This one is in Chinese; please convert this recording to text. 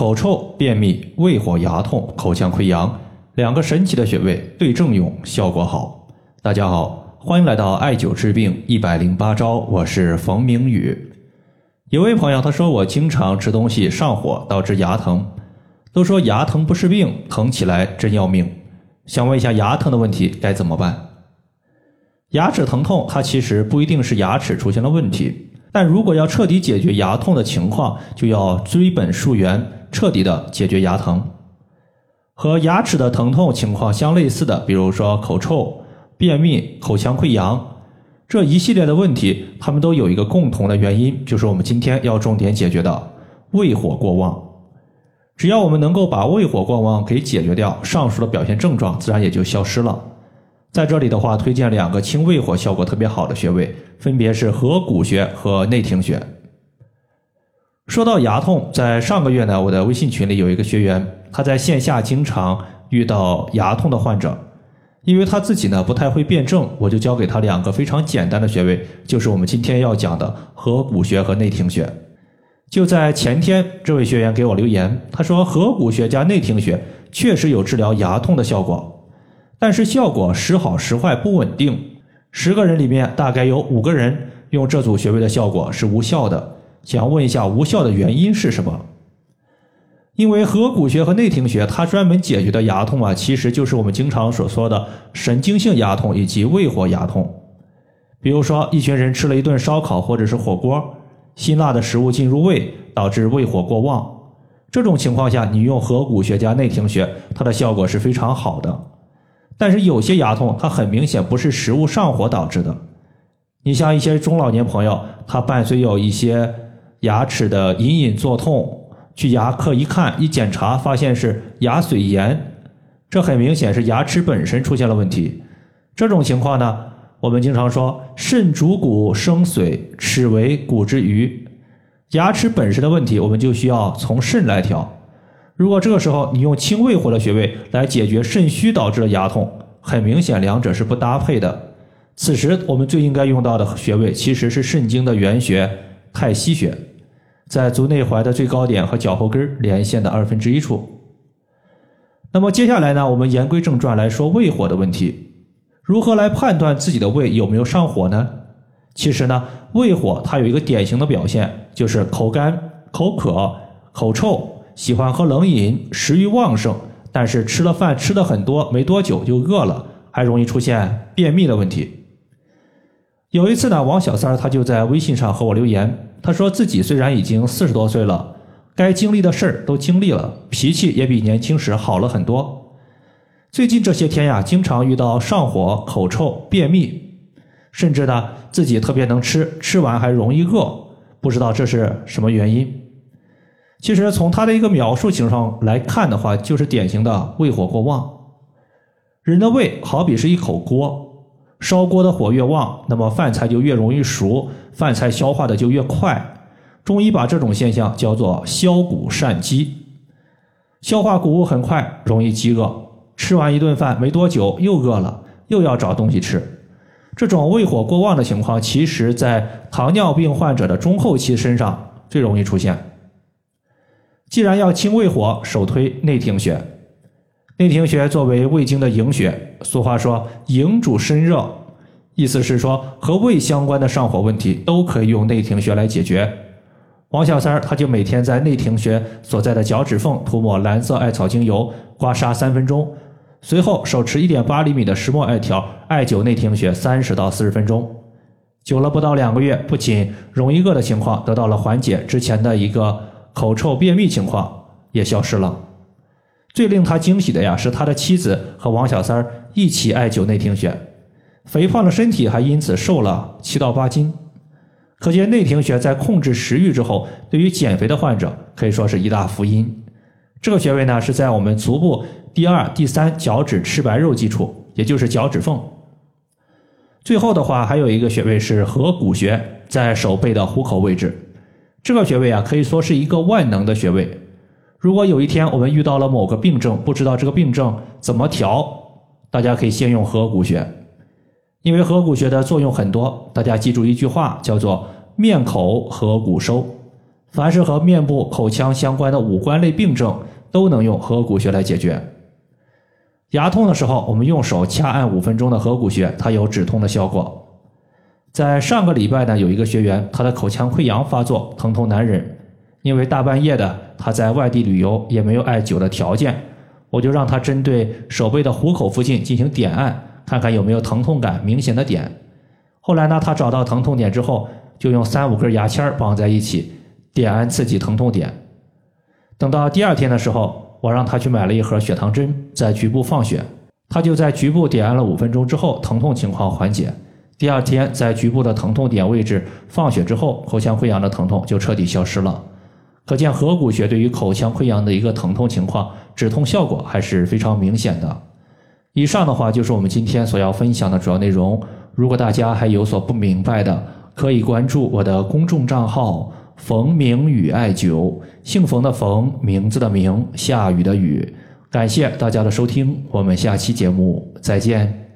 口臭、便秘、胃火、牙痛、口腔溃疡两个神奇的穴位对症用，效果好。大家好，欢迎来到艾灸治病一百零八招，我是冯明宇。有位朋友他说我经常吃东西上火，导致牙疼。都说牙疼不是病，疼起来真要命。想问一下牙疼的问题该怎么办？牙齿疼痛它其实不一定是牙齿出现了问题，但如果要彻底解决牙痛的情况，就要追本溯源。彻底的解决牙疼，和牙齿的疼痛情况相类似的，比如说口臭、便秘、口腔溃疡这一系列的问题，它们都有一个共同的原因，就是我们今天要重点解决的胃火过旺。只要我们能够把胃火过旺给解决掉，上述的表现症状自然也就消失了。在这里的话，推荐两个清胃火效果特别好的穴位，分别是合谷穴和内庭穴。说到牙痛，在上个月呢，我的微信群里有一个学员，他在线下经常遇到牙痛的患者，因为他自己呢不太会辩证，我就教给他两个非常简单的穴位，就是我们今天要讲的合谷穴和内庭穴。就在前天，这位学员给我留言，他说合谷穴加内庭穴确实有治疗牙痛的效果，但是效果时好时坏不稳定，十个人里面大概有五个人用这组穴位的效果是无效的。想问一下，无效的原因是什么？因为合谷穴和内庭穴，它专门解决的牙痛啊，其实就是我们经常所说的神经性牙痛以及胃火牙痛。比如说，一群人吃了一顿烧烤或者是火锅，辛辣的食物进入胃，导致胃火过旺。这种情况下，你用合谷穴加内庭穴，它的效果是非常好的。但是有些牙痛，它很明显不是食物上火导致的。你像一些中老年朋友，他伴随有一些。牙齿的隐隐作痛，去牙科一看，一检查发现是牙髓炎，这很明显是牙齿本身出现了问题。这种情况呢，我们经常说肾主骨生髓，齿为骨之余。牙齿本身的问题，我们就需要从肾来调。如果这个时候你用清胃火的穴位来解决肾虚导致的牙痛，很明显两者是不搭配的。此时我们最应该用到的穴位其实是肾经的原穴 太溪穴。在足内踝的最高点和脚后跟连线的二分之一处。那么接下来呢，我们言归正传来说胃火的问题。如何来判断自己的胃有没有上火呢？其实呢，胃火它有一个典型的表现，就是口干、口渴、口臭，喜欢喝冷饮，食欲旺盛，但是吃了饭吃的很多，没多久就饿了，还容易出现便秘的问题。有一次呢，王小三儿他就在微信上和我留言。他说自己虽然已经四十多岁了，该经历的事儿都经历了，脾气也比年轻时好了很多。最近这些天呀，经常遇到上火、口臭、便秘，甚至呢自己特别能吃，吃完还容易饿，不知道这是什么原因。其实从他的一个描述情况来看的话，就是典型的胃火过旺。人的胃好比是一口锅。烧锅的火越旺，那么饭菜就越容易熟，饭菜消化的就越快。中医把这种现象叫做消谷善饥，消化谷物很快，容易饥饿。吃完一顿饭没多久又饿了，又要找东西吃。这种胃火过旺的情况，其实在糖尿病患者的中后期身上最容易出现。既然要清胃火，首推内庭穴。内庭穴作为胃经的营穴，俗话说“营主身热”，意思是说和胃相关的上火问题都可以用内庭穴来解决。王小三儿他就每天在内庭穴所在的脚趾缝涂抹蓝色艾草精油，刮痧三分钟，随后手持一点八厘米的石墨艾条艾灸内庭穴三十到四十分钟。灸了不到两个月，不仅容易饿的情况得到了缓解，之前的一个口臭便秘情况也消失了。最令他惊喜的呀，是他的妻子和王小三一起艾灸内庭穴，肥胖的身体还因此瘦了七到八斤。可见内庭穴在控制食欲之后，对于减肥的患者可以说是一大福音。这个穴位呢是在我们足部第二、第三脚趾赤白肉基处，也就是脚趾缝。最后的话，还有一个穴位是合谷穴，在手背的虎口位置。这个穴位啊，可以说是一个万能的穴位。如果有一天我们遇到了某个病症，不知道这个病症怎么调，大家可以先用合谷穴，因为合谷穴的作用很多。大家记住一句话，叫做“面口合谷收”，凡是和面部、口腔相关的五官类病症，都能用合谷穴来解决。牙痛的时候，我们用手掐按五分钟的合谷穴，它有止痛的效果。在上个礼拜呢，有一个学员，他的口腔溃疡发作，疼痛难忍，因为大半夜的他在外地旅游，也没有艾灸的条件，我就让他针对手背的虎口附近进行点按，看看有没有疼痛感明显的点。后来呢，他找到疼痛点之后，就用三五根牙签绑在一起，点按刺激疼痛点。等到第二天的时候。我让他去买了一盒血糖针，在局部放血，他就在局部点按了五分钟之后，疼痛情况缓解。第二天在局部的疼痛点位置放血之后，口腔溃疡的疼痛就彻底消失了。可见合谷穴对于口腔溃疡的一个疼痛情况，止痛效果还是非常明显的。以上的话就是我们今天所要分享的主要内容。如果大家还有所不明白的，可以关注我的公众账号。冯明宇艾灸，姓冯的冯，名字的名，下雨的雨。感谢大家的收听，我们下期节目再见。